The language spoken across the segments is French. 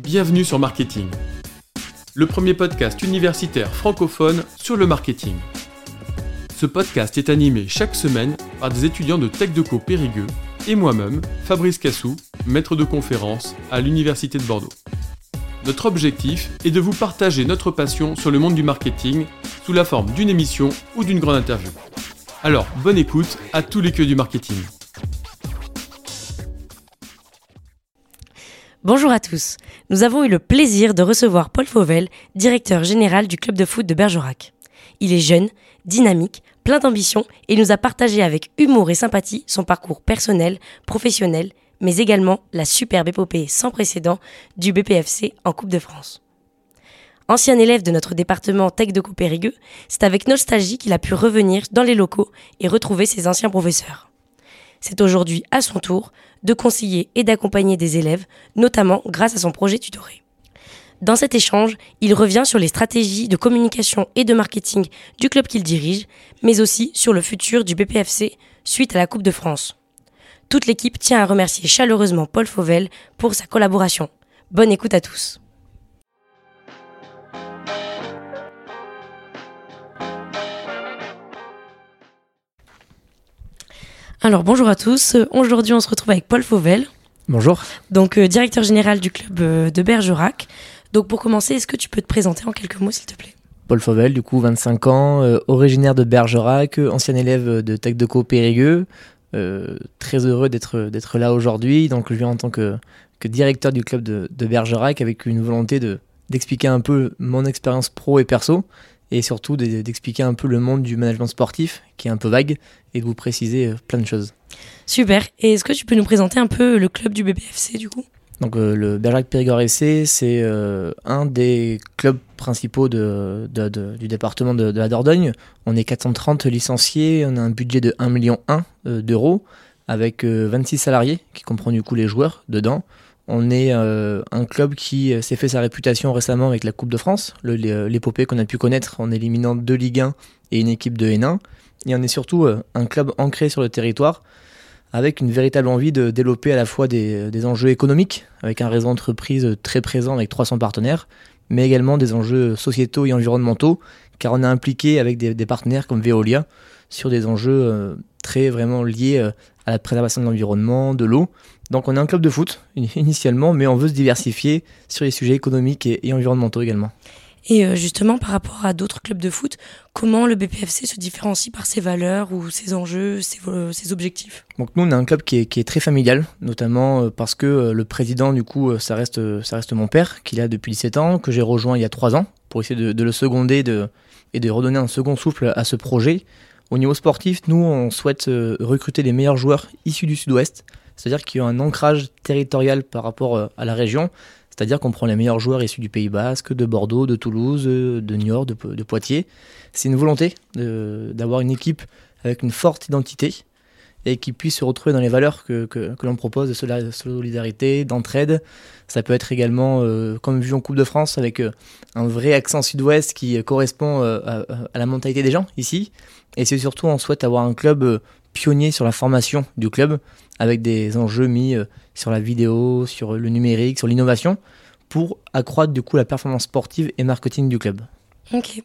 Bienvenue sur Marketing, le premier podcast universitaire francophone sur le marketing. Ce podcast est animé chaque semaine par des étudiants de Tech Deco Périgueux et moi-même, Fabrice Cassou, maître de conférence à l'Université de Bordeaux. Notre objectif est de vous partager notre passion sur le monde du marketing sous la forme d'une émission ou d'une grande interview. Alors, bonne écoute à tous les queues du marketing. Bonjour à tous. Nous avons eu le plaisir de recevoir Paul Fauvel, directeur général du club de foot de Bergerac. Il est jeune, dynamique, plein d'ambition et nous a partagé avec humour et sympathie son parcours personnel, professionnel, mais également la superbe épopée sans précédent du BPFC en Coupe de France. Ancien élève de notre département Tech de Coupérigueux, c'est avec nostalgie qu'il a pu revenir dans les locaux et retrouver ses anciens professeurs. C'est aujourd'hui à son tour de conseiller et d'accompagner des élèves, notamment grâce à son projet tutoré. Dans cet échange, il revient sur les stratégies de communication et de marketing du club qu'il dirige, mais aussi sur le futur du BPFC suite à la Coupe de France. Toute l'équipe tient à remercier chaleureusement Paul Fauvel pour sa collaboration. Bonne écoute à tous. Alors bonjour à tous. Aujourd'hui, on se retrouve avec Paul Fauvel. Bonjour. Donc euh, directeur général du club euh, de Bergerac. Donc pour commencer, est-ce que tu peux te présenter en quelques mots, s'il te plaît? Paul Fauvel, du coup 25 ans, euh, originaire de Bergerac, ancien élève de Tech de Périgueux. très heureux d'être d'être là aujourd'hui. Donc je viens en tant que, que directeur du club de, de Bergerac avec une volonté de d'expliquer un peu mon expérience pro et perso et surtout d'expliquer un peu le monde du management sportif qui est un peu vague et de vous préciser euh, plein de choses. Super. Et est-ce que tu peux nous présenter un peu le club du BBFC du coup? Donc euh, le Bergerac Périgord FC, c'est euh, un des clubs principaux de, du département de, la Dordogne. On est 430 licenciés, on a un budget de 1,1 million d'euros avec 26 salariés qui comprend du coup les joueurs dedans. On est euh, un club qui euh, s'est fait sa réputation récemment avec la Coupe de France, euh, l'épopée qu'on a pu connaître en éliminant deux Ligue 1 et une équipe de N1. Et on est surtout un club ancré sur le territoire avec une véritable envie de développer à la fois des, enjeux économiques, avec un réseau d'entreprises très présent avec 300 partenaires, mais également des enjeux sociétaux et environnementaux, car on est impliqué avec des, partenaires comme Veolia sur des enjeux très vraiment liés à la préservation de l'environnement, de l'eau. Donc on est un club de foot initialement, mais on veut se diversifier sur les sujets économiques et, environnementaux également. Et euh, justement, par rapport à d'autres clubs de foot, comment le BPFC se différencie par ses valeurs ou ses enjeux, ses, ses objectifs? Donc nous, on est un club qui est, qui est très familial, notamment euh, parce que euh, le président, du coup, ça reste, ça reste mon père, qu'il a depuis 17 ans, que j'ai rejoint il y a 3 ans, pour essayer de, de le seconder de, et de redonner un second souffle à ce projet. Au niveau sportif, nous, on souhaite recruter les meilleurs joueurs issus du sud-ouest, c'est-à-dire qu'il y a un ancrage territorial par rapport euh, à la région, c'est-à-dire qu'on prend les meilleurs joueurs issus du Pays Basque, de Bordeaux, de Toulouse, euh, de Niort, de, Poitiers. C'est une volonté d'avoir une équipe avec une forte identité et qui puisse se retrouver dans les valeurs que, l'on propose de solidarité, d'entraide. Ça peut être également, euh, comme vu en Coupe de France, avec un vrai accent sud-ouest qui correspond à, la mentalité des gens ici. Et c'est surtout, on souhaite avoir un club pionnier sur la formation du club, avec des enjeux mis euh, sur la vidéo, sur le numérique, sur l'innovation, pour accroître du coup la performance sportive et marketing du club. Ok.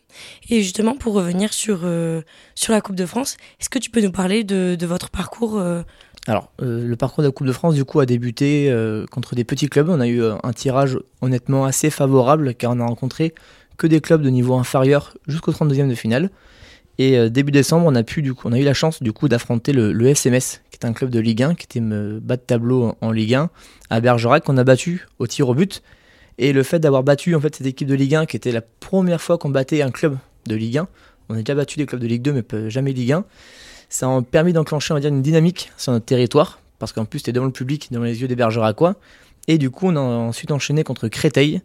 Et justement, pour revenir sur, euh, sur la Coupe de France, est-ce que tu peux nous parler de, de votre parcours euh Alors, le parcours de la Coupe de France, du coup, a débuté contre des petits clubs. On a eu un tirage honnêtement assez favorable, car on a rencontré que des clubs de niveau inférieur jusqu'au 32e de finale. Et euh, début décembre, on a, pu, du coup, on a eu la chance du coup d'affronter le, le, SMS, qui est un club de Ligue 1, qui était bas de tableau en, Ligue 1, à Bergerac, qu'on a battu au tir au but. Et le fait d'avoir battu en fait, cette équipe de Ligue 1, qui était la première fois qu'on battait un club de Ligue 1, on a déjà battu des clubs de Ligue 2, mais jamais Ligue 1, ça a permis d'enclencher on va dire, une dynamique sur notre territoire, parce qu'en plus, c'était devant le public, devant les yeux des Bergeracois. Et du coup, on a ensuite enchaîné contre Créteil,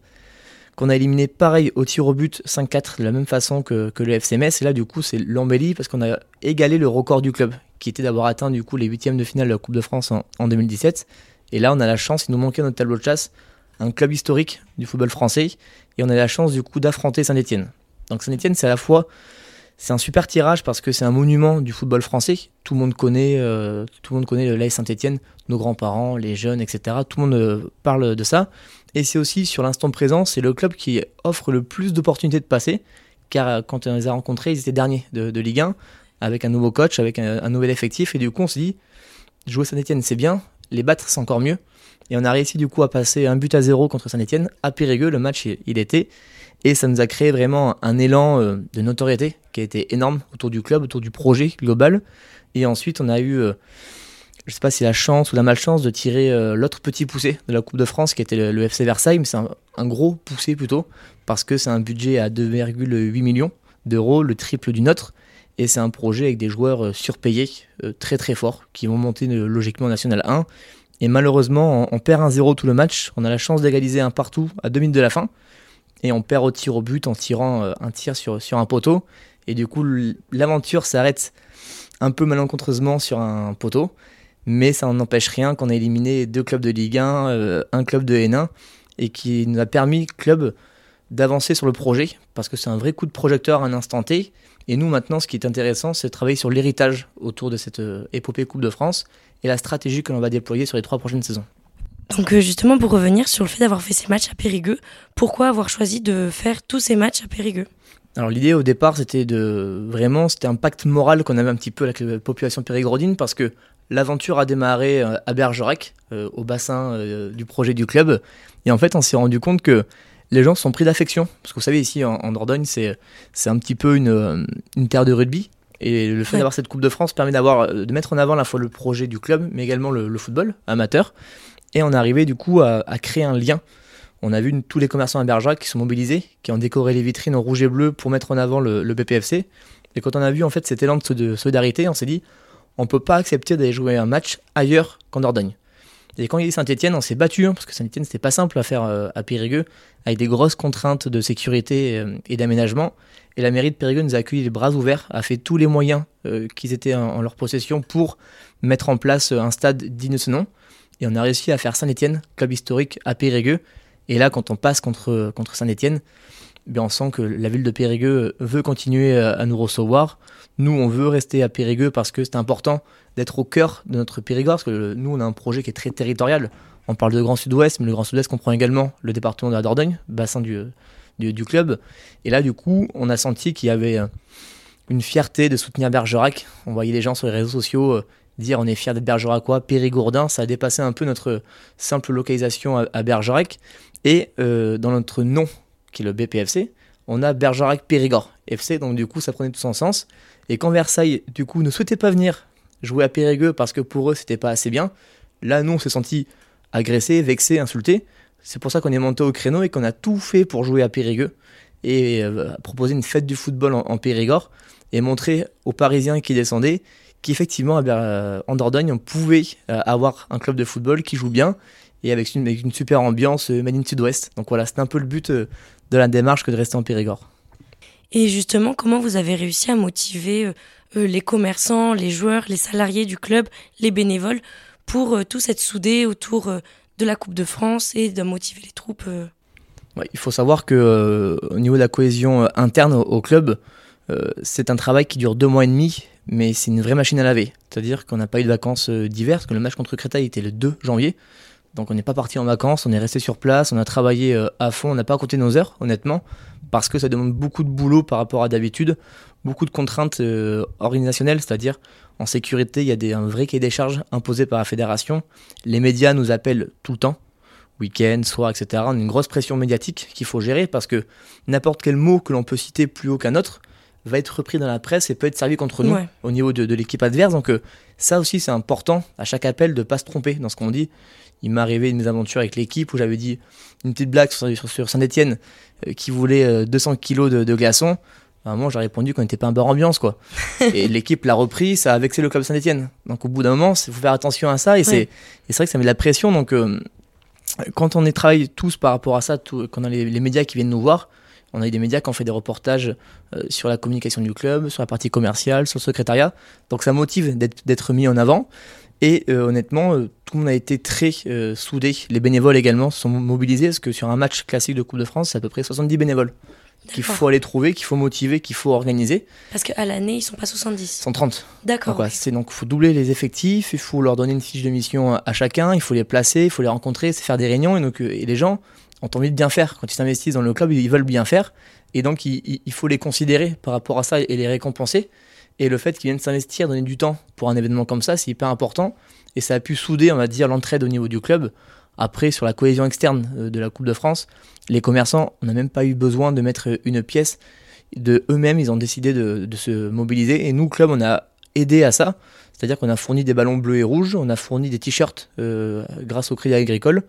qu'on a éliminé pareil au tir au but 5-4 de la même façon que, le FC Metz. Et là, du coup, c'est l'embellie parce qu'on a égalé le record du club, qui était d'avoir atteint du coup les huitièmes de finale de la Coupe de France en, 2017. Et là, on a la chance, il nous manquait notre tableau de chasse, un club historique du football français, et on a la chance du coup d'affronter Saint-Etienne. Donc Saint-Etienne, c'est à la fois C'est un super tirage parce que c'est un monument du football français. Tout le monde connaît, euh, tout le monde connaît l'AS Saint-Etienne, nos grands-parents, les jeunes, etc. Tout le monde euh, parle de ça. Et c'est aussi sur l'instant présent, c'est le club qui offre le plus d'opportunités de passer. Car euh, quand on les a rencontrés, ils étaient derniers de, Ligue 1, avec un nouveau coach, avec un, nouvel effectif. Et du coup, on se dit, jouer Saint-Etienne, c'est bien, les battre, c'est encore mieux. Et on a réussi du coup à passer un but à zéro contre Saint-Etienne à Périgueux. Le match, il était. Et ça nous a créé vraiment un élan euh, de notoriété qui a été énorme autour du club, autour du projet global. Et ensuite, on a eu, euh, je sais pas si la chance ou la malchance de tirer euh, l'autre petit poussé de la Coupe de France qui était le, FC Versailles, mais c'est un, gros poussé plutôt, parce que c'est un budget à 2,8 millions d'euros, le triple du nôtre. Et c'est un projet avec des joueurs surpayés, très très forts, qui vont monter logiquement en National 1. Et malheureusement, on, perd un 0 tout le match. On a la chance d'égaliser un partout à 2 minutes de la fin et on perd au tir au but en tirant euh, un tir sur, sur un poteau. Et du coup, l'aventure s'arrête un peu malencontreusement sur un poteau, mais ça n'empêche rien qu'on a éliminé deux clubs de Ligue 1, euh, un club de N1, et qui nous a permis, club, d'avancer sur le projet, parce que c'est un vrai coup de projecteur à un instant T. Et nous, maintenant, ce qui est intéressant, c'est de travailler sur l'héritage autour de cette euh, épopée Coupe de France et la stratégie que l'on va déployer sur les trois prochaines saisons. Donc euh, justement pour revenir sur le fait d'avoir fait ces matchs à Périgueux, pourquoi avoir choisi de faire tous ces matchs à Périgueux? Alors l'idée au départ c'était de vraiment c'était un pacte moral qu'on avait un petit peu avec la population périgordine parce que l'aventure a démarré euh, à Bergerac euh, au bassin du projet du club. Et en fait on s'est rendu compte que les gens sont pris d'affection. Parce que vous savez ici en, Dordogne c'est c'est un petit peu une, une terre de rugby. Et le fait d'avoir cette Coupe de France permet d'avoir de mettre en avant à la fois le projet du club mais également le, le football amateur. Et on est arrivé du coup à, créer un lien. On a vu tous les commerçants à Bergerac qui sont mobilisés, qui ont décoré les vitrines en rouge et bleu pour mettre en avant le, BPFC. Et quand on a vu en fait cet élan de solidarité, on s'est dit on ne peut pas accepter d'aller jouer un match ailleurs qu'en Dordogne. Et quand il y a Saint-Etienne, on s'est battu, hein, parce que Saint-Etienne, c'était pas simple à faire euh, à Périgueux, avec des grosses contraintes de sécurité euh, et d'aménagement. Et la mairie de Périgueux nous a accueillis les bras ouverts, a fait tous les moyens euh, qui étaient en, leur possession pour mettre en place un stade digne de ce nom. Et on a réussi à faire Saint-Etienne, club historique à Périgueux. Et là, quand on passe contre, contre Saint-Etienne, on sent que la ville de Périgueux veut continuer à nous recevoir. Nous, on veut rester à Périgueux parce que c'est important d'être au cœur de notre Périgord, parce que nous, on a un projet qui est très territorial. On parle de Grand Sud-Ouest, mais le Grand Sud-Ouest comprend également le département de la Dordogne, bassin du, du, club. Et là, du coup, on a senti qu'il y avait une fierté de soutenir Bergerac. On voyait les gens sur les réseaux sociaux euh, dire on est fier d'être bergeracois, périgourdin, ça a dépassé un peu notre simple localisation à, Bergerac. Et euh, dans notre nom, qui est le BPFC, on a Bergerac Périgord FC, donc du coup ça prenait tout son sens. Et quand Versailles, du coup, ne souhaitait pas venir jouer à Périgueux parce que pour eux c'était pas assez bien, là nous on s'est senti agressé, vexé, insulté. C'est pour ça qu'on est monté au créneau et qu'on a tout fait pour jouer à Périgueux et euh, proposer une fête du football en, Périgord et montrer aux Parisiens qui descendaient qu'effectivement, euh, en Dordogne, on pouvait euh, avoir un club de football qui joue bien et avec une, super ambiance Made in Sud-Ouest. Donc voilà, c'était un peu le but de la démarche que de rester en Périgord. Et justement, comment vous avez réussi à motiver les commerçants, les joueurs, les salariés du club, les bénévoles pour tous être soudés autour de la Coupe de France et de motiver les troupes Il faut savoir que au niveau de la cohésion interne au club, c'est un travail qui dure deux mois et demi mais c'est une vraie machine à laver. C'est-à-dire qu'on n'a pas eu de vacances euh, d'hiver, parce que le match contre Créteil était le 2 janvier. Donc on n'est pas parti en vacances, on est resté sur place, on a travaillé euh, à fond, on n'a pas compté nos heures, honnêtement, parce que ça demande beaucoup de boulot par rapport à d'habitude, beaucoup de contraintes euh, organisationnelles, c'est-à-dire en sécurité, il y a des, un vrai cahier des charges imposé par la fédération. Les médias nous appellent tout le temps, week-end, soir, etc. On a une grosse pression médiatique qu'il faut gérer parce que n'importe quel mot que l'on peut citer plus haut qu'un autre, va être repris dans la presse et peut être servi contre nous au niveau de, l'équipe adverse. Donc euh, ça aussi c'est important à chaque appel de pas se tromper dans ce qu'on dit. Il m'est arrivé une mes aventures avec l'équipe où j'avais dit une petite blague sur, Saint-Etienne euh, qui voulait 200 euh, kilos de, glaçons. À un moment, j'ai répondu qu'on n'était pas un bar ambiance, quoi. et l'équipe l'a repris, ça a vexé le club Saint-Etienne. Donc, au bout d'un moment, il faut faire attention à ça. Et c'est vrai que ça met de la pression. Donc, quand on est travaille tous par rapport à ça, tout, quand on a les, médias qui viennent nous voir, on a eu des médias qui ont fait des reportages euh, sur la communication du club, sur la partie commerciale, sur le secrétariat. Donc ça motive d'être mis en avant. Et euh, honnêtement, euh, tout le monde a été très soudé. Les bénévoles également se sont mobilisés parce que sur un match classique de Coupe de France, c'est à peu près 70 bénévoles qu'il faut aller trouver, qu'il faut motiver, qu'il faut organiser. Parce qu'à l'année, ils sont pas 70. Ils sont 30. D'accord. Donc, c'est donc faut doubler les effectifs, il faut leur donner une fiche de mission à chacun, il faut les placer, il faut les rencontrer, c'est faire des réunions et donc et les gens ont envie de bien faire quand ils s'investissent dans le club, ils veulent bien faire et donc il, il, faut les considérer par rapport à ça et les récompenser. Et le fait qu'ils viennent s'investir, donner du temps pour un événement comme ça, c'est hyper important et ça a pu souder, on va dire, l'entraide au niveau du club. Après, sur la cohésion externe euh, de la Coupe de France, les commerçants, on n'a même pas eu besoin de mettre une pièce. De eux-mêmes, ils ont décidé de, se mobiliser. Et nous, club, on a aidé à ça. C'est-à-dire qu'on a fourni des ballons bleus et rouges, on a fourni des t-shirts euh, grâce au Crédit Agricole.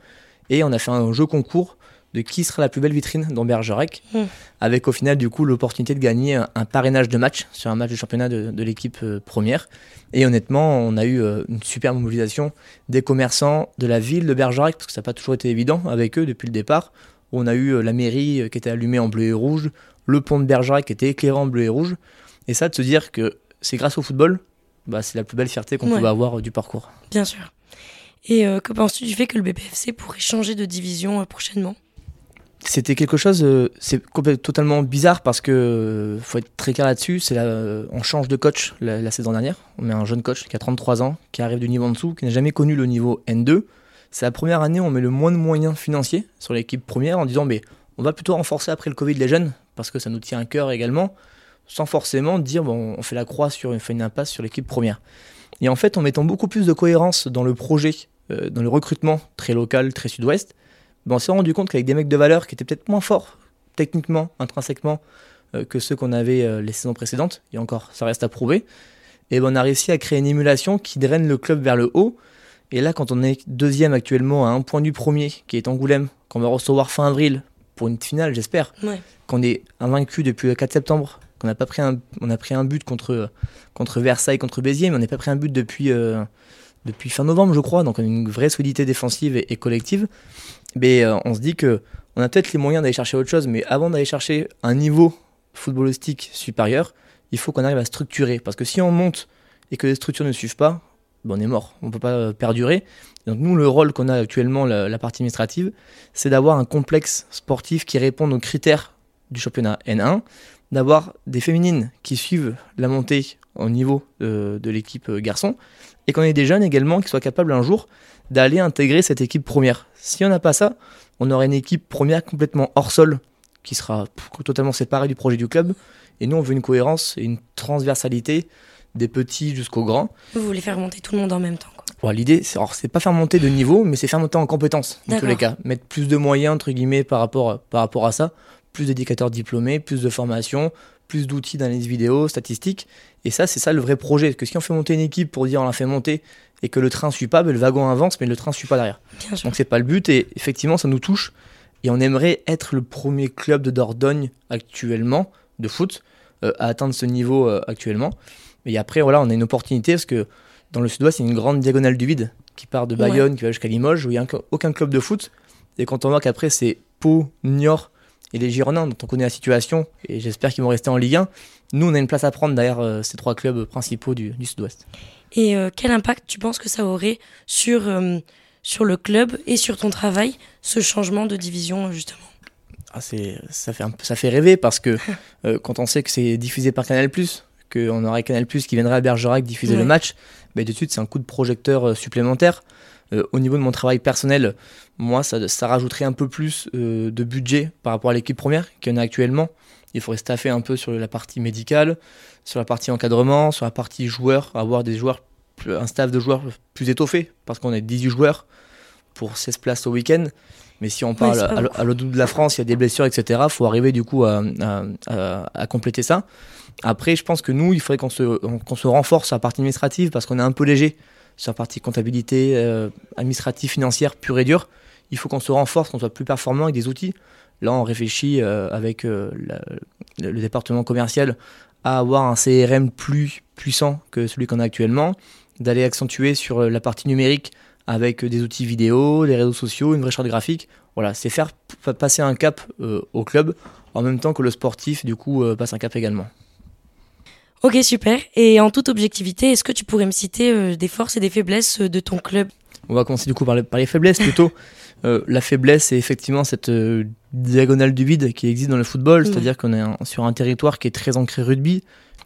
Et on a fait un jeu concours de qui sera la plus belle vitrine dans Bergerac, mmh. avec au final du coup l'opportunité de gagner un, parrainage de match sur un match de championnat de, l'équipe euh, première. Et honnêtement, on a eu euh, une super mobilisation des commerçants de la ville de Bergerac, parce que ça n'a pas toujours été évident avec eux depuis le départ. On a eu euh, la mairie qui était allumée en bleu et rouge, le pont de Bergerac qui était éclairé en bleu et rouge. Et ça, de se dire que c'est grâce au football, bah, c'est la plus belle fierté qu'on peut avoir du parcours. Bien sûr. Et que penses-tu du fait que le BPFC pourrait changer de division prochainement? C'était quelque chose, euh, c'est totalement bizarre parce que euh, faut être très clair là-dessus. C'est euh, on change de coach la, saison dernière. On met un jeune coach qui a 33 ans, qui arrive du niveau en dessous, qui n'a jamais connu le niveau N2. C'est la première année où on met le moins de moyens financiers sur l'équipe première en disant mais on va plutôt renforcer après le Covid les jeunes parce que ça nous tient à cœur également, sans forcément dire bon on fait la croix sur une, fait une impasse sur l'équipe première. Et en fait en mettant beaucoup plus de cohérence dans le projet, dans le recrutement très local, très sud-ouest ben, on s'est rendu compte qu'avec des mecs de valeur qui étaient peut-être moins forts techniquement, intrinsèquement, euh, que ceux qu'on avait euh, les saisons précédentes, et encore, ça reste à prouver, et ben, on a réussi à créer une émulation qui draine le club vers le haut. Et là, quand on est deuxième actuellement à un point du premier, qui est Angoulême, qu'on va recevoir fin avril pour une finale, j'espère, qu'on est invaincu depuis le 4 septembre, qu'on n'a pas pris un, on a pris un but contre, contre Versailles, contre Béziers, mais on n'a pas pris un but depuis, euh, depuis fin novembre, je crois. Donc on a une vraie solidité défensive et collective euh, on se dit que on a peut-être les moyens d'aller chercher autre chose, mais avant d'aller chercher un niveau footballistique supérieur, il faut qu'on arrive à structurer. Parce que si on monte et que les structures ne suivent pas, ben on est mort, on ne peut pas euh, perdurer. Donc nous, le rôle qu'on a actuellement, la, partie administrative, c'est d'avoir un complexe sportif qui réponde aux critères du championnat N1, d'avoir des féminines qui suivent la montée au niveau de, de l'équipe euh, garçon, et qu'on ait des jeunes également qui soient capables un jour d'aller intégrer cette équipe première. Si on n'a pas ça, on aura une équipe première complètement hors sol qui sera totalement séparée du projet du club. Et nous, on veut une cohérence et une transversalité des petits jusqu'aux grands. Vous voulez faire monter tout le monde en même temps quoi. L'idée, c'est, c'est pas faire monter de niveau, mais c'est faire monter en compétences, dans tous les cas. Mettre plus de moyens, entre guillemets, par rapport, par rapport à ça. Plus d'éducateurs diplômés, plus de formation, plus d'outils d'analyse vidéo, statistiques. Et ça, c'est ça le vrai projet. Parce que si on fait monter une équipe pour dire on la fait monter et que le train ne suit pas, ben, le wagon avance, mais le train ne suit pas derrière. Donc c'est pas le but. Et effectivement, ça nous touche. Et on aimerait être le premier club de Dordogne actuellement de foot euh, à atteindre ce niveau euh, actuellement. Et après, voilà, on a une opportunité parce que dans le sud-ouest, il y a une grande diagonale du vide qui part de Bayonne, qui va jusqu'à Limoges, où il n'y a aucun club de foot. Et quand on voit qu'après, c'est Pau, Niort et les Girondins, dont on connaît la situation, et j'espère qu'ils vont rester en Ligue 1, nous, on a une place à prendre derrière euh, ces trois clubs principaux du, sud-ouest. Et euh, quel impact tu penses que ça aurait sur, euh, sur le club et sur ton travail, ce changement de division, justement? Ah, ça, fait ça fait rêver parce que quand on sait que c'est diffusé par Canal, qu'on aurait Canal qui viendrait à Bergerac diffuser le match, bah, de suite, c'est un coup de projecteur supplémentaire. Euh, au niveau de mon travail personnel, moi, ça, rajouterait un peu plus euh, de budget par rapport à l'équipe première qu'il y en a actuellement. Il faudrait staffer un peu sur la partie médicale, sur la partie encadrement, sur la partie joueurs, avoir des joueurs, un staff de joueurs plus étoffé, parce qu'on est 18 joueurs pour 16 places au week-end. Mais si on parle à, l'autre bout de la France, il y a des blessures, etc., il faut arriver du coup à, compléter ça. Après, je pense que nous, il faudrait qu'on se, qu'on se renforce à la partie administrative parce qu'on est un peu léger sur la partie comptabilité, euh, administrative, financière, pure et dure. Il faut qu'on se renforce, qu'on soit plus performant avec des outils. Là, on réfléchit euh, avec euh, le département commercial à avoir un CRM plus puissant que celui qu'on a actuellement, d'aller accentuer sur la partie numérique avec des outils vidéo, les réseaux sociaux, une vraie charte graphique. Voilà, c'est faire passer un cap au club en même temps que le sportif, du coup, passe un cap également. Ok, super. Et en toute objectivité, est-ce que tu pourrais me citer euh, des forces et des faiblesses euh, de ton club? On va commencer du coup par les, par les faiblesses plutôt. Euh, la faiblesse, c'est effectivement cette euh, diagonale du vide qui existe dans le football, c'est-à-dire qu'on est un- sur un territoire qui est très ancré rugby.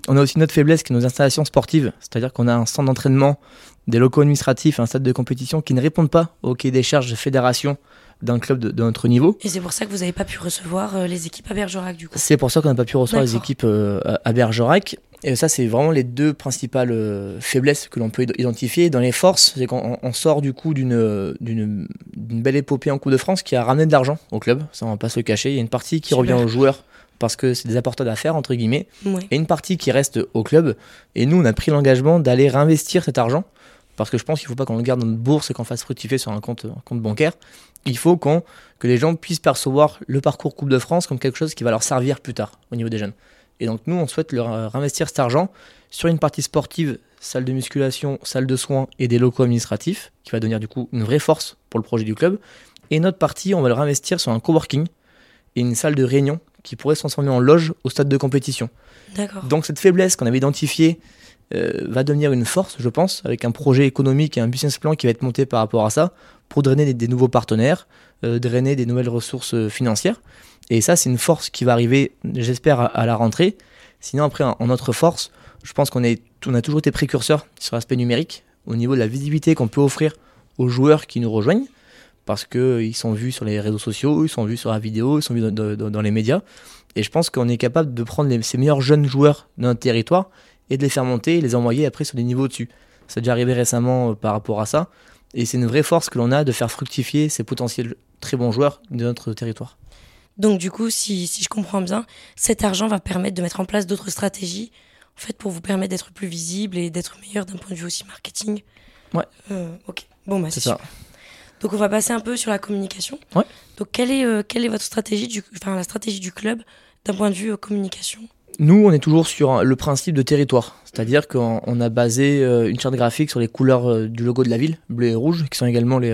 On a aussi notre faiblesse qui est nos installations sportives, c'est-à-dire qu'on a un centre d'entraînement, des locaux administratifs, un stade de compétition qui ne répondent pas au cahier des charges de fédération d'un club de, de notre niveau. Et c'est pour ça que vous n'avez pas pu recevoir euh, les équipes à Bergerac, du coup. C'est pour ça qu'on n'a pas pu recevoir les équipes euh, à- Bergerac. Et ça, c'est vraiment les deux principales euh, faiblesses que l'on peut id- identifier. Dans les forces, c'est qu'on on sort du coup d'une d'une belle épopée en Coupe de France qui a ramené de l'argent au club. Ça, on va pas se le cacher. Il y a une partie qui Super. revient aux joueurs parce que c'est des apporteurs d'affaires, entre guillemets, Ouais. et une partie qui reste au club. Et nous, on a pris l'engagement d'aller réinvestir cet argent parce que je pense qu'il ne faut pas qu'on le garde dans notre bourse et qu'on fasse fructifier sur un compte, un compte bancaire. Il faut qu'on que les gens puissent percevoir le parcours Coupe de France comme quelque chose qui va leur servir plus tard au niveau des jeunes. Et donc nous, on souhaite leur euh, réinvestir cet argent sur une partie sportive, salle de musculation, salle de soins et des locaux administratifs, qui va devenir du coup une vraie force pour le projet du club. Et une autre partie, on va le réinvestir sur un coworking et une salle de réunion qui pourrait se transformer en loge au stade de compétition. D'accord. Donc cette faiblesse qu'on avait identifiée euh, va devenir une force, je pense, avec un projet économique et un business plan qui va être monté par rapport à ça, pour drainer des, des nouveaux partenaires, euh, drainer des nouvelles ressources euh, financières. Et ça, c'est une force qui va arriver, j'espère, à, à la rentrée. Sinon, après, en, en notre force, je pense qu'on est, on a toujours été précurseur sur l'aspect numérique, au niveau de la visibilité qu'on peut offrir aux joueurs qui nous rejoignent, parce qu'ils sont vus sur les réseaux sociaux, ils sont vus sur la vidéo, ils sont vus dans, les médias. Et je pense qu'on est capable de prendre les- ces meilleurs jeunes joueurs de notre territoire et de les faire monter et les envoyer après sur des niveaux au-dessus. C'est déjà arrivé récemment euh, par rapport à ça. Et c'est une vraie force que l'on a de faire fructifier ces potentiels très bons joueurs de notre territoire. Donc, du coup, si je comprends bien, cet argent va permettre de mettre en place d'autres stratégies, en fait, pour vous permettre d'être plus visible et d'être meilleur d'un point de vue aussi marketing. Ouais. Euh, ok. Bon, bah, c'est ça. super. Donc, on va passer un peu sur la communication. Ouais. Donc, quelle est, euh, quelle est votre stratégie, du, enfin, la stratégie du club d'un point de vue euh, communication? Nous, on est toujours sur le principe de territoire. C'est-à-dire qu'on on a basé une charte graphique sur les couleurs du logo de la ville, bleu et rouge, qui sont également les,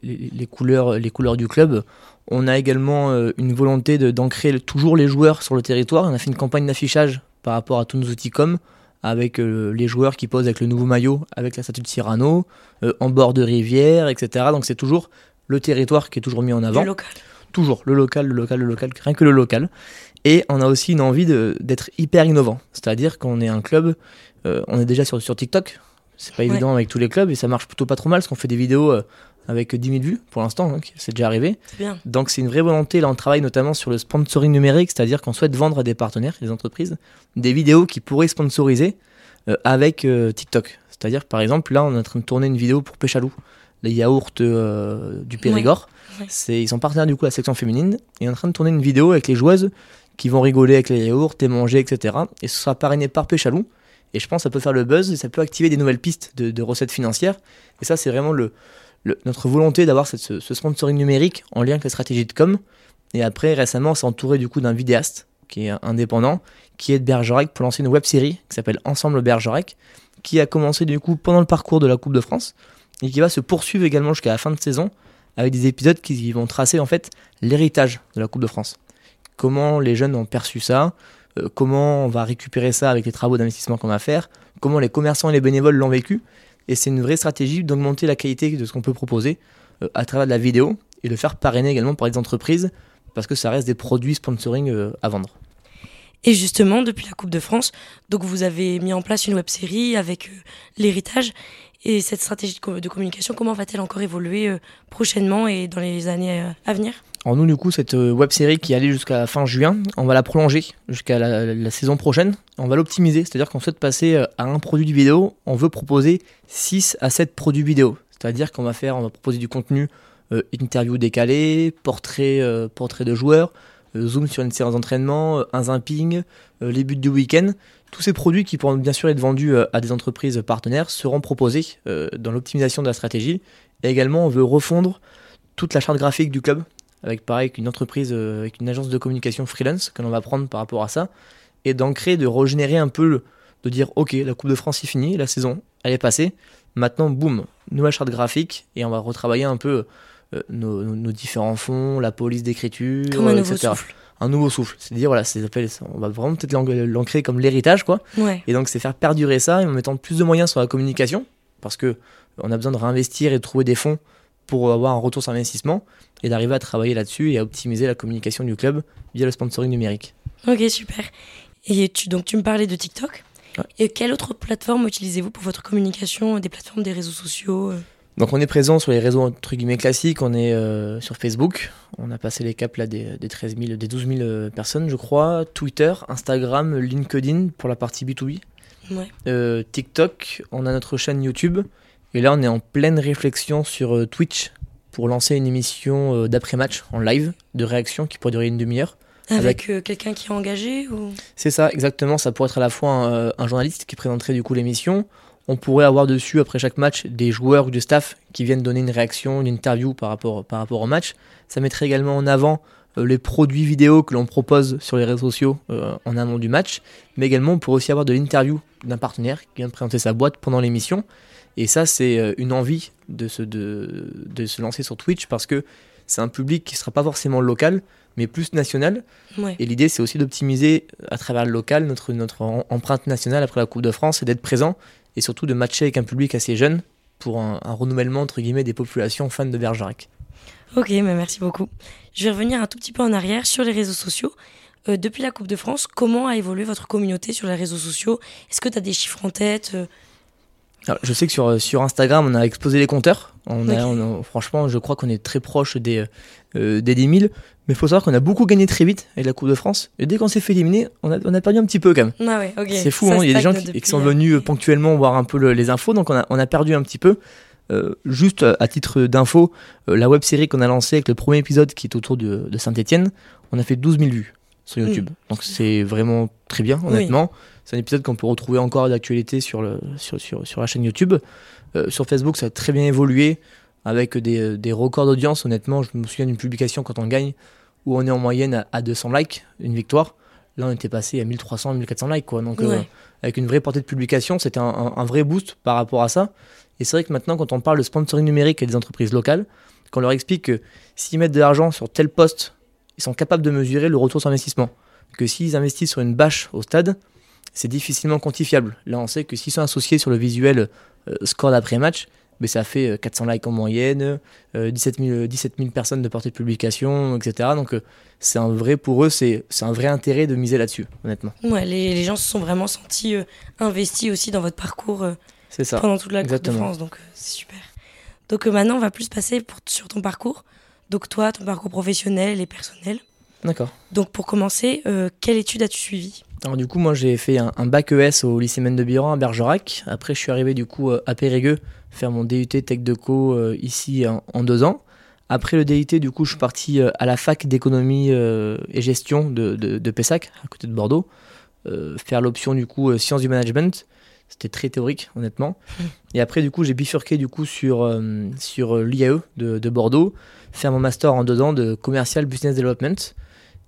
les, les couleurs, les couleurs du club. On a également une volonté d'ancrer toujours les joueurs sur le territoire. On a fait une campagne d'affichage par rapport à tous nos outils com, avec euh, les joueurs qui posent avec le nouveau maillot, avec la statue de Cyrano, euh, en bord de rivière, etc. Donc c'est toujours le territoire qui est toujours mis en avant. du local Toujours le local, le local, le local, rien que le local. Et on a aussi une envie d'être hyper innovant. C'est-à-dire qu'on est un club, euh, on est déjà sur, sur TikTok. C'est pas Ouais. évident avec tous les clubs et ça marche plutôt pas trop mal parce qu'on fait des vidéos avec 10 000 vues pour l'instant, hein, c'est déjà arrivé. Bien. Donc c'est une vraie volonté. Là, on travaille notamment sur le sponsoring numérique, c'est-à-dire qu'on souhaite vendre à des partenaires, des entreprises, des vidéos qui pourraient sponsoriser euh, avec euh, TikTok. C'est-à-dire, par exemple, là, on est en train de tourner une vidéo pour Péchalou, les yaourts euh, du Périgord. Ouais. C'est, ils sont partenaires du coup à la section féminine et on est en train de tourner une vidéo avec les joueuses qui vont rigoler avec les yaourts et manger, etc. Et ce sera parrainé par Péchalou. Et je pense que ça peut faire le buzz et ça peut activer des nouvelles pistes de, de recettes financières. Et ça, c'est vraiment le, notre volonté d'avoir ce sponsoring numérique en lien avec la stratégie de com. Et après, récemment, on s'est entouré du coup d'un vidéaste qui est indépendant, qui est de Bergerac pour lancer une web série qui s'appelle Ensemble Bergerac, qui a commencé du coup pendant le parcours de la Coupe de France et qui va se poursuivre également jusqu'à la fin de saison avec des épisodes qui vont tracer en fait l'héritage de la Coupe de France. Comment les jeunes ont perçu ça, euh, comment on va récupérer ça avec les travaux d'investissement qu'on va faire, comment les commerçants et les bénévoles l'ont vécu. Et c'est une vraie stratégie d'augmenter la qualité de ce qu'on peut proposer euh, à travers de la vidéo et de faire parrainer également par des entreprises parce que ça reste des produits sponsoring euh, à vendre. Et justement, depuis la Coupe de France, vous avez mis en place une web série avec euh, l'héritage. Et cette stratégie de, co- de communication, comment va-t-elle encore évoluer euh, prochainement et dans les années euh, à venir? Alors nous, du coup, cette web série qui allait jusqu'à fin juin, on va la prolonger jusqu'à la, saison prochaine. On va l'optimiser, c'est-à-dire qu'on souhaite passer euh, à un produit vidéo, on veut proposer 6 à 7 produits vidéo. C'est-à-dire qu'on va faire, on va proposer du contenu euh, interview décalé, portrait, euh, portrait de joueurs, euh, zoom sur une séance d'entraînement, euh, un zapping, euh, les buts du week-end. Tous ces produits qui pourront bien sûr être vendus euh, à des entreprises partenaires seront proposés euh, dans l'optimisation de la stratégie. Et également, on veut refondre toute la charte graphique du club avec pareil une entreprise, euh, avec une agence de communication freelance que l'on va prendre par rapport à ça, et d'ancrer, de régénérer un peu, le- de dire ok, la Coupe de France est finie, la saison, elle est passée, maintenant boum, nouvelle charte graphique, et on va retravailler un peu nos, différents fonds, la police d'écriture, nouveau etc. souffle. Un nouveau souffle, c'est-à-dire voilà, ça on va vraiment peut-être l'an- l'ancrer comme l'héritage quoi, Ouais. et donc c'est faire perdurer ça en mettant plus de moyens sur la communication, parce que on a besoin de réinvestir et de trouver des fonds pour avoir un retour sur investissement et d'arriver à travailler là-dessus et à optimiser la communication du club via le sponsoring numérique. Ok, super. Et tu, donc tu me parlais de TikTok. Et quelle autre plateforme utilisez-vous pour votre communication Des plateformes, des réseaux sociaux euh? Donc on est présent sur les réseaux entre guillemets classiques, on est euh, sur Facebook, on a passé les caps là des, des 13 000, des 12 000 euh, personnes je crois, Twitter, Instagram, LinkedIn pour la partie B2B, ouais. TikTok, on a notre chaîne YouTube, et là on est en pleine réflexion sur Twitch pour lancer une émission d'après-match en live de réaction qui pourrait durer une demi-heure. Avec, euh, quelqu'un qui est engagé ou... C'est ça, exactement. Ça pourrait être à la fois un, euh, un, journaliste qui présenterait du coup l'émission. On pourrait avoir dessus, après chaque match, des joueurs ou du staff qui viennent donner une réaction, une interview par rapport, par rapport au match. Ça mettrait également en avant euh, les produits vidéo que l'on propose sur les réseaux sociaux euh, en amont du match. Mais également, on pourrait aussi avoir de l'interview d'un partenaire qui vient de présenter sa boîte pendant l'émission. Et ça, c'est une envie de se, de, de se lancer sur Twitch parce que c'est un public qui ne sera pas forcément local, mais plus national. Ouais. Et l'idée, c'est aussi d'optimiser à travers le local notre, notre empreinte nationale après la Coupe de France et d'être présent et surtout de matcher avec un public assez jeune pour un, un renouvellement entre guillemets des populations fans de Bergerac. Ok, mais merci beaucoup. Je vais revenir un tout petit peu en arrière sur les réseaux sociaux. Euh, depuis la Coupe de France, comment a évolué votre communauté sur les réseaux sociaux? Est-ce que tu as des chiffres en tête euh? Alors, je sais que sur, sur Instagram, on a explosé les compteurs. On a, okay. on a, franchement, je crois qu'on est très proche des, euh, des 10 000. Mais il faut savoir qu'on a beaucoup gagné très vite avec la Coupe de France. Et dès qu'on s'est fait éliminer, on a, on a perdu un petit peu quand même. Ah ouais, okay. C'est fou, hein il y a des gens qui, qui sont venus ponctuellement voir un peu le, les infos, donc on a, on a perdu un petit peu. Euh, juste à titre d'info, euh, la web série qu'on a lancée avec le premier épisode qui est autour de, de Saint-Etienne, on a fait 12 000 vues sur YouTube. Mmh. Donc c'est vraiment très bien, honnêtement. Oui. C'est un épisode qu'on peut retrouver encore d'actualité sur, le, sur, sur, sur la chaîne YouTube. Euh, sur Facebook, ça a très bien évolué avec des, des records d'audience. Honnêtement, je me souviens d'une publication quand on gagne où on est en moyenne à, à 200 likes, une victoire. Là, on était passé à 1300, 1400 likes. Quoi. Donc, ouais. euh, avec une vraie portée de publication, c'était un, un, un, vrai boost par rapport à ça. Et c'est vrai que maintenant, quand on parle de sponsoring numérique et des entreprises locales, qu'on leur explique que s'ils mettent de l'argent sur tel poste, ils sont capables de mesurer le retour sur investissement. Que s'ils investissent sur une bâche au stade, c'est difficilement quantifiable. Là, on sait que s'ils sont associés sur le visuel euh, score d'après-match, mais ça fait 400 likes en moyenne, euh, 17, 000, 17 000 personnes de portée de publication, etc. Donc euh, c'est un vrai, pour eux, c'est un vrai intérêt de miser là-dessus, honnêtement. Ouais, les, les, gens se sont vraiment sentis euh, investis aussi dans votre parcours ça. pendant toute la. Coupe de France, donc c'est super. Donc maintenant, on va plus passer pour, sur ton parcours. Donc toi, ton parcours professionnel et personnel. D'accord. Donc pour commencer, quelle étude as-tu suivi alors du coup, moi j'ai fait un, un, bac ES au lycée Maine de Biran à Bergerac. Après, je suis arrivé du coup à Périgueux faire mon DUT Tech de Co euh, ici en, en, deux ans. Après le DUT, du coup, je suis parti euh, à la fac d'économie euh, et gestion de, de, de, Pessac, à côté de Bordeaux, euh, faire l'option du coup sciences du management. C'était très théorique, honnêtement. Et après, du coup, j'ai bifurqué du coup sur, euh, sur l'IAE de, de Bordeaux, faire mon master en deux ans de commercial business development.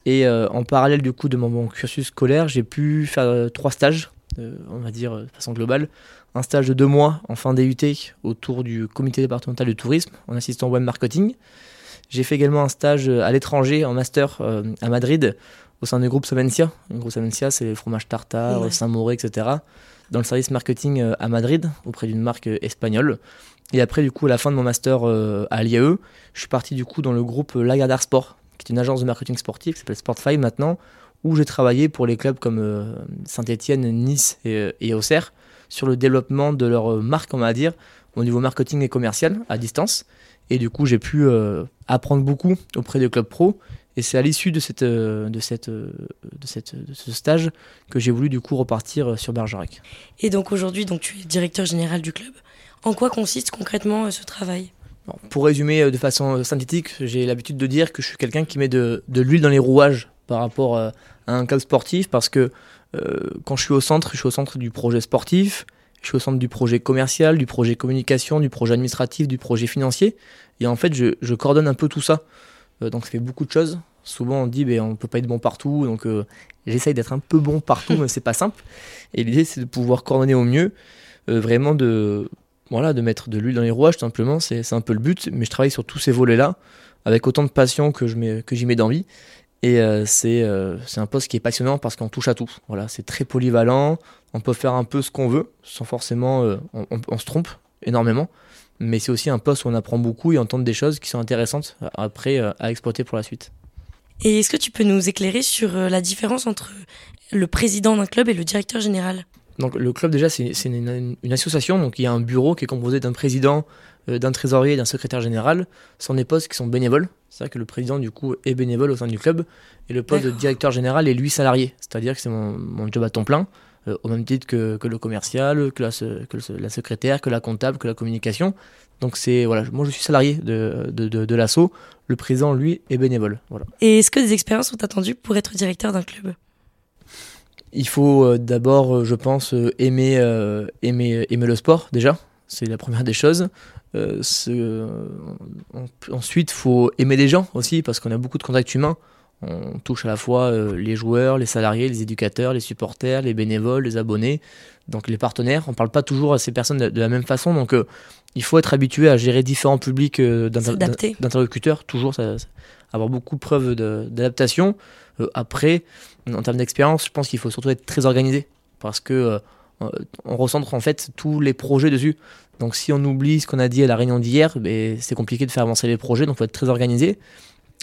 Et euh, en parallèle du coup de mon, mon cursus scolaire, j'ai pu faire euh, trois stages, euh, on va dire de façon globale. Un stage de deux mois en fin DUT autour du comité départemental de tourisme en assistant web marketing. J'ai fait également un stage à l'étranger en master à Madrid au sein du groupe Savencia. Le groupe Savencia, c'est les fromages tartare, ouais. Saint-Mauré, etc. Dans le service marketing à Madrid auprès d'une marque espagnole. Et après, du coup, à la fin de mon master à l'IAE, je suis parti du coup dans le groupe Lagardère Sport, qui est une agence de marketing sportif qui s'appelle Sportify maintenant, où j'ai travaillé pour les clubs comme euh, Saint-Etienne, Nice et, euh, et, Auxerre sur le développement de leur marque, on va dire, au niveau marketing et commercial à distance. Et du coup, j'ai pu euh, apprendre beaucoup auprès des clubs pro. Et c'est à l'issue de, cette, de, cette, de, cette, de ce stage que j'ai voulu du coup repartir sur Bergerac. Et donc aujourd'hui, donc tu es directeur général du club. En quoi consiste concrètement ce travail? Bon, pour résumer de façon synthétique, j'ai l'habitude de dire que je suis quelqu'un qui met de, de l'huile dans les rouages par rapport à un club sportif parce que euh, quand je suis au centre, je suis au centre du projet sportif, je suis au centre du projet commercial, du projet communication, du projet administratif, du projet financier. Et en fait, je, je coordonne un peu tout ça. Euh, donc ça fait beaucoup de choses. Souvent on dit ben, on peut pas être bon partout, donc euh, j'essaye d'être un peu bon partout, mais c'est pas simple. Et l'idée c'est de pouvoir coordonner au mieux, euh, vraiment de voilà, de mettre de l'huile dans les rouages, tout simplement, c'est un peu le but. Mais je travaille sur tous ces volets-là, avec autant de passion que j'y mets, mets d'envie. Et euh, c'est euh, un poste qui est passionnant parce qu'on touche à tout. Voilà, c'est très polyvalent, on peut faire un peu ce qu'on veut, sans forcément. Euh, on, on, se trompe énormément. mais c'est aussi un poste où on apprend beaucoup et on des choses qui sont intéressantes après à exploiter pour la suite. Et est-ce que tu peux nous éclairer sur la différence entre le président d'un club et le directeur général? Donc le club déjà c'est une, association, donc il y a un bureau qui est composé d'un président, euh, d'un trésorier et d'un secrétaire général. Ce sont des postes qui sont bénévoles. C'est vrai que le président du coup est bénévole au sein du club et le poste de directeur général est lui salarié. C'est-à-dire que c'est mon, job à temps plein, euh, au même titre que, le commercial, que la, la, secrétaire, que la comptable, que la communication. Donc c'est voilà, moi je suis salarié de, de, de, l'assaut. Le président lui est bénévole. Voilà. Et est-ce que des expériences sont attendues pour être directeur d'un club? Il faut euh, d'abord, euh, je pense, euh, aimer, aimer, aimer le sport déjà. C'est la première des choses. ensuite, il faut aimer les gens aussi, parce qu'on a beaucoup de contacts humains. On touche à la fois les joueurs, les salariés, les éducateurs, les supporters, les bénévoles, les abonnés, donc les partenaires. On ne parle pas toujours à ces personnes de, la même façon, donc il faut être habitué à gérer différents publics d'interlocuteurs, toujours avoir beaucoup de preuves d'adaptation. après, en termes d'expérience, je pense qu'il faut surtout être très organisé parce que euh, euh, on recentre en fait tous les projets dessus. Donc si on oublie ce qu'on a dit à la réunion d'hier, ben, c'est compliqué de faire avancer les projets, donc il faut être très organisé.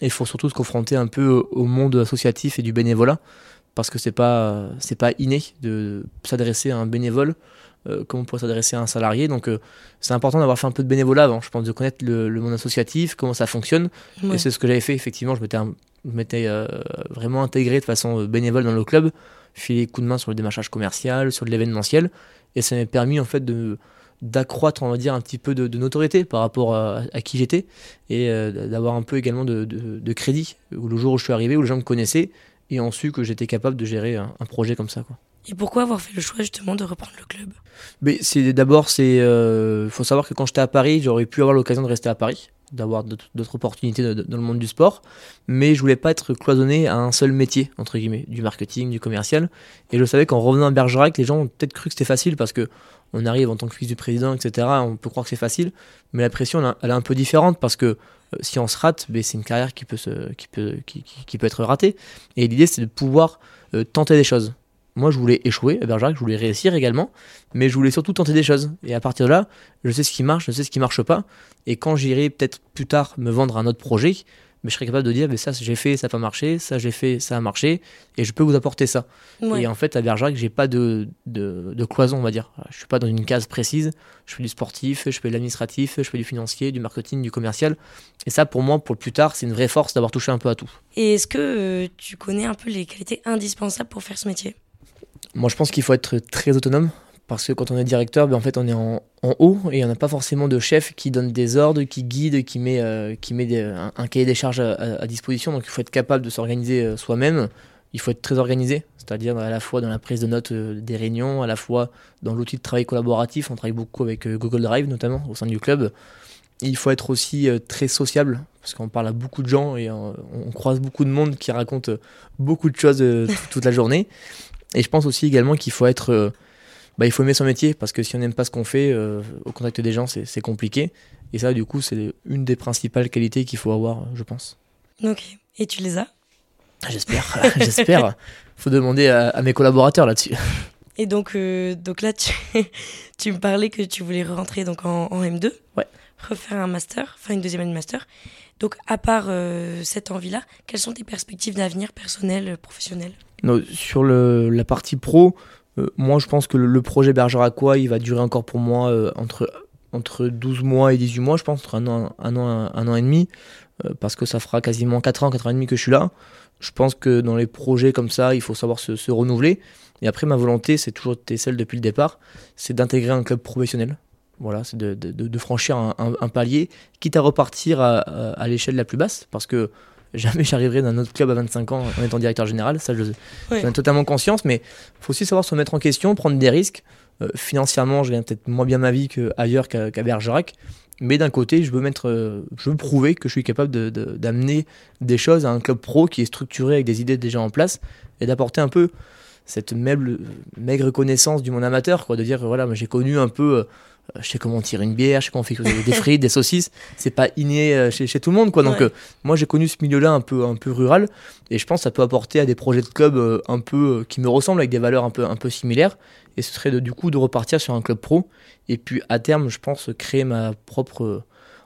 Et il faut surtout se confronter un peu au monde associatif et du bénévolat, parce que c'est pas c'est pas inné de s'adresser à un bénévole euh, comme on pourrait s'adresser à un salarié. Donc c'est important d'avoir fait un peu de bénévolat avant, je pense, de connaître le, monde associatif, comment ça fonctionne. Et c'est ce que j'avais fait effectivement. Je m'étais m'étais euh, vraiment intégré de façon euh, bénévole dans le club, filé coup de main sur le démarchage commercial, sur l'événementiel, et ça m'a permis en fait de d'accroître on va dire un petit peu de, notoriété par rapport à, qui j'étais et euh, d'avoir un peu également de, de, crédit le jour où je suis arrivé où les gens me connaissaient et ont su que j'étais capable de gérer un, projet comme ça quoi. Et pourquoi avoir fait le choix justement de reprendre le club? Mais c'est d'abord c'est faut savoir que quand j'étais à Paris j'aurais pu avoir l'occasion de rester à Paris d'avoir d'autres opportunités dans le monde du sport, mais je voulais pas être cloisonné à un seul métier, entre guillemets, du marketing, du commercial. Et je savais qu'en revenant à Bergerac, les gens ont peut-être cru que c'était facile parce que on arrive en tant que fils du président, etc. On peut croire que c'est facile, mais la pression, elle est un peu différente parce que euh, si on se rate, ben, c'est une carrière qui peut, se, qui, peut, qui, peut être ratée. Et l'idée, c'est de pouvoir euh, tenter des choses. Moi, je voulais échouer à Bergerac, je voulais réussir également, mais je voulais surtout tenter des choses. Et à partir de là, je sais ce qui marche, je sais ce qui marche pas. Et quand j'irai peut-être plus tard me vendre un autre projet, mais je serai capable de dire, mais ça j'ai fait, ça n'a pas marché, ça j'ai fait, ça a marché, et je peux vous apporter ça. Et en fait, à Bergerac, j'ai pas de, de, cloison, on va dire. Je suis pas dans une case précise. Je fais du sportif, je fais de l'administratif, je fais du financier, du marketing, du commercial. Et ça, pour moi, pour le plus tard, c'est une vraie force d'avoir touché un peu à tout. Et est-ce que euh, tu connais un peu les qualités indispensables pour faire ce métier? Moi, je pense qu'il faut être très autonome parce que quand on est directeur, ben, en fait, on est en, haut et on n'a pas forcément de chef qui donne des ordres, qui guide, qui met, euh, qui met un, cahier des charges à, disposition. Donc, il faut être capable de s'organiser euh, soi-même. Il faut être très organisé, c'est-à-dire à la fois dans la prise de notes euh, des réunions, à la fois dans l'outil de travail collaboratif. On travaille beaucoup avec Google Drive, notamment au sein du club. Il faut être aussi très sociable, parce qu'on parle à beaucoup de gens et on, croise beaucoup de monde qui raconte beaucoup de choses toute la journée. Et je pense aussi également qu'il faut être. Euh, bah, il faut aimer son métier parce que si on n'aime pas ce qu'on fait euh, au contact des gens, c'est compliqué. Et ça, du coup, c'est une des principales qualités qu'il faut avoir, je pense. Ok. Et tu les as? J'espère. J'espère. faut demander à, mes collaborateurs là-dessus. Et donc, euh, donc là, tu, tu, me parlais que tu voulais rentrer donc en, M2. Ouais. Refaire un master, enfin une deuxième année de master. Donc, à part cette envie-là, quelles sont tes perspectives d'avenir personnelles, professionnelles sur le, la partie pro, euh, moi je pense que le, projet Bergeracois, il va durer encore pour moi euh, entre, entre 12 mois et 18 mois, je pense, entre un an, un an, un, an et demi, euh, parce que ça fera quasiment 4 ans, 4 ans et demi que je suis là. Je pense que dans les projets comme ça, il faut savoir se, renouveler. Et après, ma volonté, c'est toujours été celle depuis le départ, c'est d'intégrer un club professionnel. Voilà, c'est de, franchir un, palier, quitte à repartir à l'échelle la plus basse, parce que jamais j'arriverai dans un autre club à 25 ans en étant directeur général. Ça, je, j'en ai totalement conscience, mais il faut aussi savoir se mettre en question, prendre des risques. Euh, financièrement, je gagne peut-être moins bien ma vie qu'ailleurs qu'à, Bergerac. Mais d'un côté, je veux, mettre, euh, je veux prouver que je suis capable de, d'amener des choses à un club pro qui est structuré avec des idées déjà en place et d'apporter un peu cette maigre connaissance du monde amateur, quoi, de dire voilà, j'ai connu un peu euh, je sais comment tirer une bière, je sais comment faire des frites, des saucisses. C'est pas inné euh, chez, chez, tout le monde, quoi. Donc, euh, moi, j'ai connu ce milieu-là un peu, un peu rural, et je pense que ça peut apporter à des projets de club un peu qui me ressemblent, avec des valeurs un peu, un peu similaires. Et ce serait de, du coup de repartir sur un club pro. Et puis à terme, je pense créer ma propre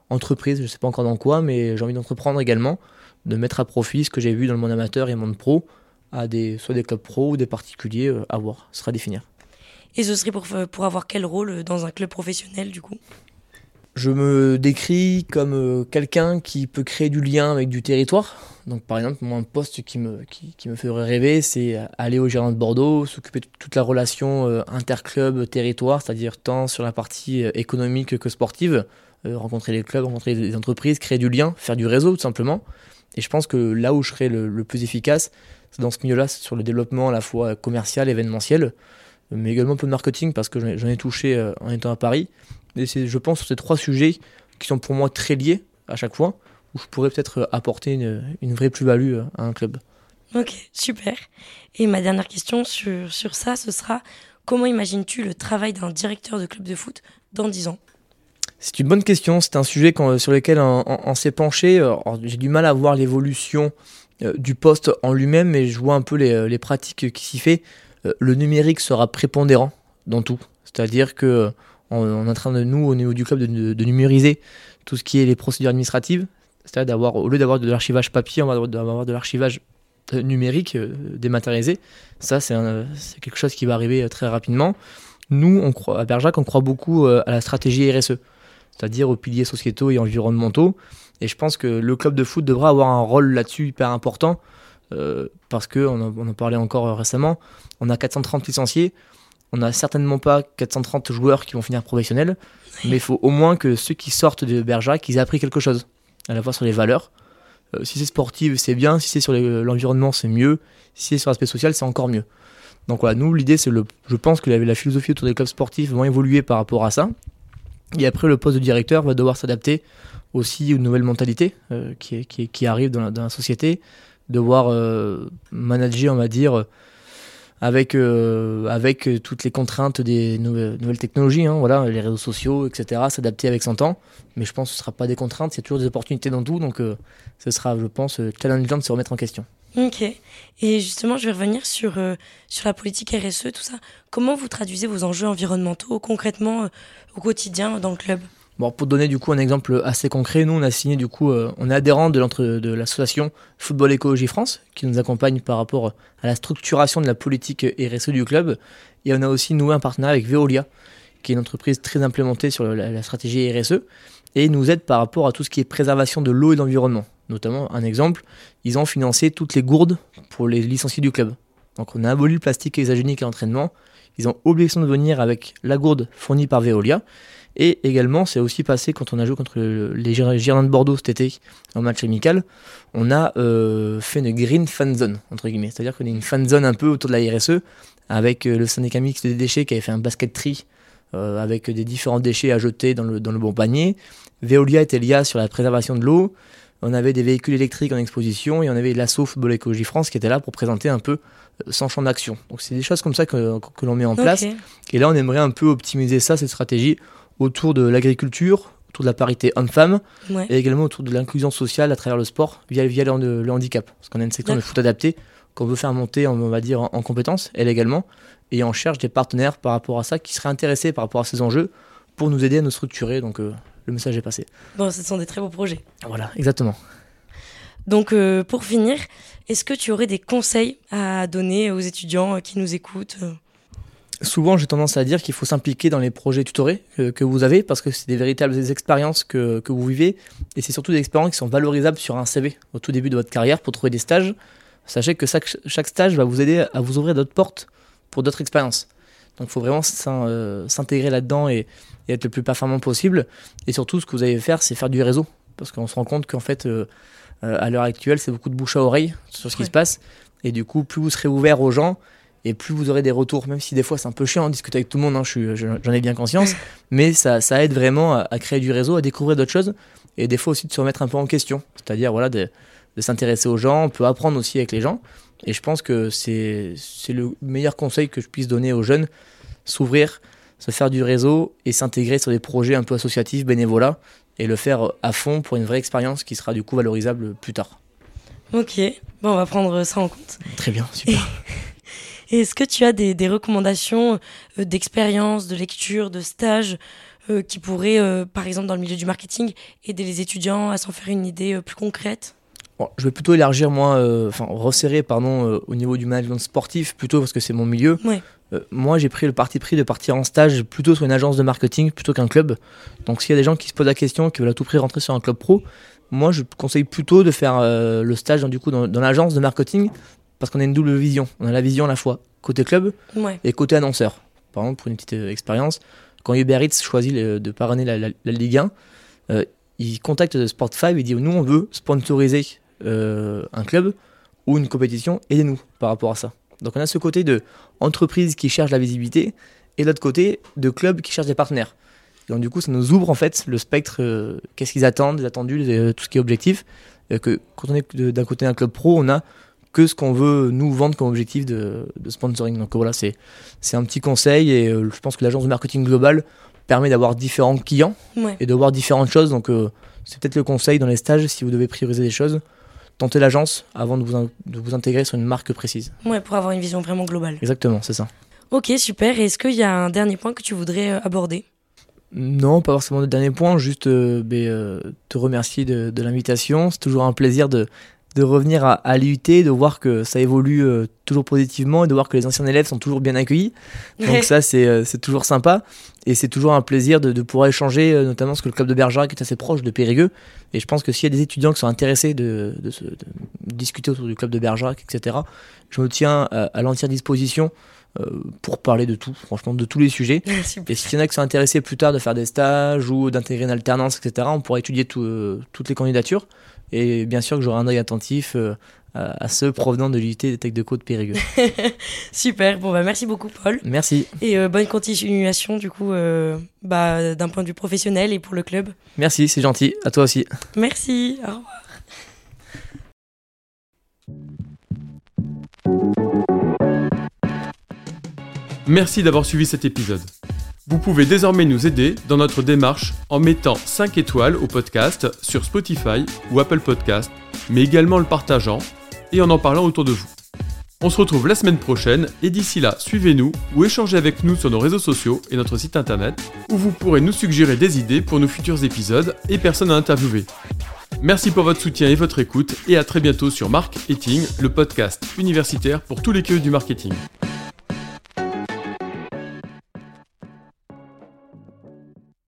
entreprise. Je ne sais pas encore dans quoi, mais j'ai envie d'entreprendre également, de mettre à profit ce que j'ai vu dans le monde amateur et le monde pro à des, soit des clubs pro ou des particuliers euh, à voir. Ce sera à définir. Et ce serait pour, pour avoir quel rôle dans un club professionnel du coup? Je me décris comme euh, quelqu'un qui peut créer du lien avec du territoire. Donc par exemple, moi, un poste qui me, qui, me ferait rêver, c'est aller au Gérant de Bordeaux, s'occuper de toute la relation euh, interclub-territoire, c'est-à-dire tant sur la partie euh, économique que sportive, rencontrer les clubs, rencontrer les entreprises, créer du lien, faire du réseau tout simplement. Et je pense que là où je serais le, le plus efficace, c'est dans ce milieu-là, sur le développement à la fois commercial, événementiel, mais également un peu de marketing parce que j'en ai touché en étant à Paris. Et c'est, je pense, sur ces trois sujets qui sont pour moi très liés à chaque fois, où je pourrais peut-être euh, apporter une, vraie plus-value euh, à un club. Ok, super. Et ma dernière question sur, sur ça, ce sera comment imagines-tu le travail d'un directeur de club de foot dans 10 ans? C'est une bonne question, c'est un sujet sur lequel on, s'est penché. J'ai du mal à voir l'évolution euh, du poste en lui-même, mais je vois un peu les, les pratiques qui s'y fait. Le numérique sera prépondérant dans tout. C'est-à-dire que on, est en train de nous, au niveau du club, de, numériser tout ce qui est les procédures administratives. C'est-à-dire d'avoir, au lieu d'avoir de l'archivage papier, on va avoir de l'archivage euh, numérique euh, dématérialisé. Ça, c'est quelque chose qui va arriver euh, très rapidement. Nous, à Berjac, on croit beaucoup à la stratégie RSE, c'est-à-dire aux piliers sociétaux et environnementaux. Et je pense que le club de foot devra avoir un rôle là-dessus hyper important, parce qu'on en, on en parlait encore récemment, on a 430 licenciés, on n'a certainement pas 430 joueurs qui vont finir professionnels, mais il faut au moins que ceux qui sortent de Bergerac, ils aient appris quelque chose, à la fois sur les valeurs. Euh, si c'est sportif, c'est bien, si c'est sur l'environnement, c'est mieux, si c'est sur l'aspect social, c'est encore mieux. Donc voilà, nous, l'idée, c'est le. Je pense que la, philosophie autour des clubs sportifs va évoluer par rapport à ça. Et après, le poste de directeur va devoir s'adapter aussi aux nouvelles mentalités euh, qui, qui, arrivent dans la, société, devoir euh, manager, on va dire, avec, euh, avec toutes les contraintes des nouvelles, technologies, hein, voilà, les réseaux sociaux, etc., s'adapter avec son temps. Mais je pense que ce ne sera pas des contraintes, il y a toujours des opportunités dans tout, donc euh, ce sera, je pense, euh, challengeant de se remettre en question. Ok. Et justement, je vais revenir sur, sur la politique RSE, tout ça. Comment vous traduisez vos enjeux environnementaux concrètement au quotidien dans le club? Pour donner du coup un exemple assez concret, nous on a signé du coup, euh, on est adhérent de, l'association Football Écologie France qui nous accompagne par rapport à la structuration de la politique RSE du club. Et on a aussi noué un partenariat avec Veolia, qui est une entreprise très implémentée sur la, stratégie RSE et nous aide par rapport à tout ce qui est préservation de l'eau et de l'environnement. Notamment, un exemple, ils ont financé toutes les gourdes pour les licenciés du club. Donc on a aboli le plastique hexagénique à l'entraînement. Ils ont obligation de venir avec la gourde fournie par Veolia. Et également, c'est aussi passé quand on a joué contre les Girondins de Bordeaux cet été en match amical, on a euh, fait une green fan zone, entre guillemets. C'est-à-dire qu'on a une fan zone un peu autour de la RSE, avec euh, le syndicat mixte des déchets qui avait fait un basket tri euh, avec des différents déchets à jeter dans le, dans le bon panier. Veolia était lié sur la préservation de l'eau. On avait des véhicules électriques en exposition et on avait l'assaut Football Écologie France qui était là pour présenter un peu son champ d'action. Donc c'est des choses comme ça que, que l'on met en place. Et là, on aimerait un peu optimiser ça, cette stratégie, autour de l'agriculture, autour de la parité homme-femme, et également autour de l'inclusion sociale à travers le sport via, via le, handicap. Parce qu'on a une section de foot adapté qu'on veut faire monter, on va dire, en, compétences, elle également, et on cherche des partenaires par rapport à ça qui seraient intéressés par rapport à ces enjeux pour nous aider à nous structurer. Donc euh, le message est passé. Bon, ce sont des très beaux projets. Voilà, exactement. Donc euh, pour finir, est-ce que tu aurais des conseils à donner aux étudiants qui nous écoutent? Souvent j'ai tendance à dire qu'il faut s'impliquer dans les projets tutorés que, vous avez parce que c'est des véritables expériences que, vous vivez et c'est surtout des expériences qui sont valorisables sur un CV au tout début de votre carrière pour trouver des stages. Sachez que chaque, stage va vous aider à vous ouvrir d'autres portes pour d'autres expériences. Donc il faut vraiment euh, s'intégrer là-dedans et, être le plus performant possible. Et surtout, ce que vous allez faire, c'est faire du réseau. Parce qu'on se rend compte qu'en fait, euh, euh, à l'heure actuelle, c'est beaucoup de bouche à oreille sur ce qui se passe. Et du coup, plus vous serez ouvert aux gens, et plus vous aurez des retours, même si des fois c'est un peu chiant de discuter avec tout le monde, hein, j'en ai bien conscience, mais ça, ça aide vraiment à, créer du réseau, à découvrir d'autres choses, et des fois aussi de se remettre un peu en question, c'est-à-dire voilà, de, de s'intéresser aux gens, on peut apprendre aussi avec les gens, et je pense que c'est le meilleur conseil que je puisse donner aux jeunes, s'ouvrir, se faire du réseau et s'intégrer sur des projets un peu associatifs, bénévolats, et le faire à fond pour une vraie expérience qui sera du coup valorisable plus tard. Ok, bon, on va prendre ça en compte. Très bien, super. Et est-ce que tu as des, des recommandations euh, d'expérience, de lecture, de stage euh, qui pourraient, euh, par exemple dans le milieu du marketing, aider les étudiants à s'en faire une idée euh, plus concrète? Bon, je vais plutôt élargir, moi, enfin resserrer, pardon, au niveau du management sportif, plutôt parce que c'est mon milieu. Ouais. Moi, j'ai pris le parti pris de partir en stage plutôt sur une agence de marketing plutôt qu'un club. Donc, s'il y a des gens qui se posent la question, qui veulent à tout prix rentrer sur un club pro, moi, je conseille plutôt de faire euh, le stage dans, du coup dans, dans l'agence de marketing parce qu'on a une double vision. On a la vision à la fois côté club Ouais. et côté annonceur. Par exemple, pour une petite euh, expérience, quand Uber Eats choisit le- de parrainer la, la- la Ligue 1, euh, il contacte Sport5 et dit nous on veut sponsoriser euh, un club ou une compétition, aidez-nous par rapport à ça. Donc on a ce côté de entreprise qui cherche la visibilité et l'autre côté de club qui cherche des partenaires. Et donc du coup ça nous ouvre en fait le spectre, qu'est-ce qu'ils attendent, les attendus, les- tout ce qui est objectif. Que quand on est d'un côté un club pro, on a que ce qu'on veut nous vendre comme objectif de, de sponsoring. Donc voilà, c'est c'est un petit conseil et euh, je pense que l'agence de marketing global permet d'avoir différents clients Ouais. et de voir différentes choses. Donc euh, c'est peut-être le conseil dans les stages si vous devez prioriser des choses. Tentez l'agence avant de vous, de vous intégrer sur une marque précise. ouais, pour avoir une vision vraiment globale. Exactement, c'est ça. Ok, super. Est-ce qu'il y a un dernier point que tu voudrais euh, aborder? Non, pas forcément de dernier point, juste euh, ben, euh, te remercier de, de l'invitation. C'est toujours un plaisir de, de revenir à, à l'IUT, de voir que ça évolue euh, toujours positivement et de voir que les anciens élèves sont toujours bien accueillis. Donc Ouais. ça, c'est euh, c'est toujours sympa. Et c'est toujours un plaisir de, de pouvoir échanger, euh, notamment parce que le club de Bergerac est assez proche de Périgueux. Et je pense que s'il y a des étudiants qui sont intéressés de, de, se- de discuter autour du club de Bergerac, etc., je me tiens à, à l'entière disposition pour parler de tout, franchement, de tous les sujets. Et s'il y en a qui sont intéressés plus tard de faire des stages ou d'intégrer une alternance, etc., on pourra étudier tout, toutes les candidatures. Et bien sûr que j'aurai un œil attentif euh, à, ceux provenant de l'UT des Tech de Côte Périgueux. Super. Bon, bah, merci beaucoup, Paul. Merci. Et euh, bonne continuation, du coup, euh, bah, d'un point de vue professionnel et pour le club. Merci, c'est gentil. À toi aussi. Merci. Au revoir. Merci d'avoir suivi cet épisode. Vous pouvez désormais nous aider dans notre démarche en mettant 5 étoiles au podcast sur Spotify ou Apple Podcast, mais également le partageant et en en parlant autour de vous. On se retrouve la semaine prochaine et d'ici là, suivez-nous ou échangez avec nous sur nos réseaux sociaux et notre site internet où vous pourrez nous suggérer des idées pour nos futurs épisodes et personnes à interviewer. Merci pour votre soutien et votre écoute et à très bientôt sur Marketing, le podcast universitaire pour tous les curieux du marketing.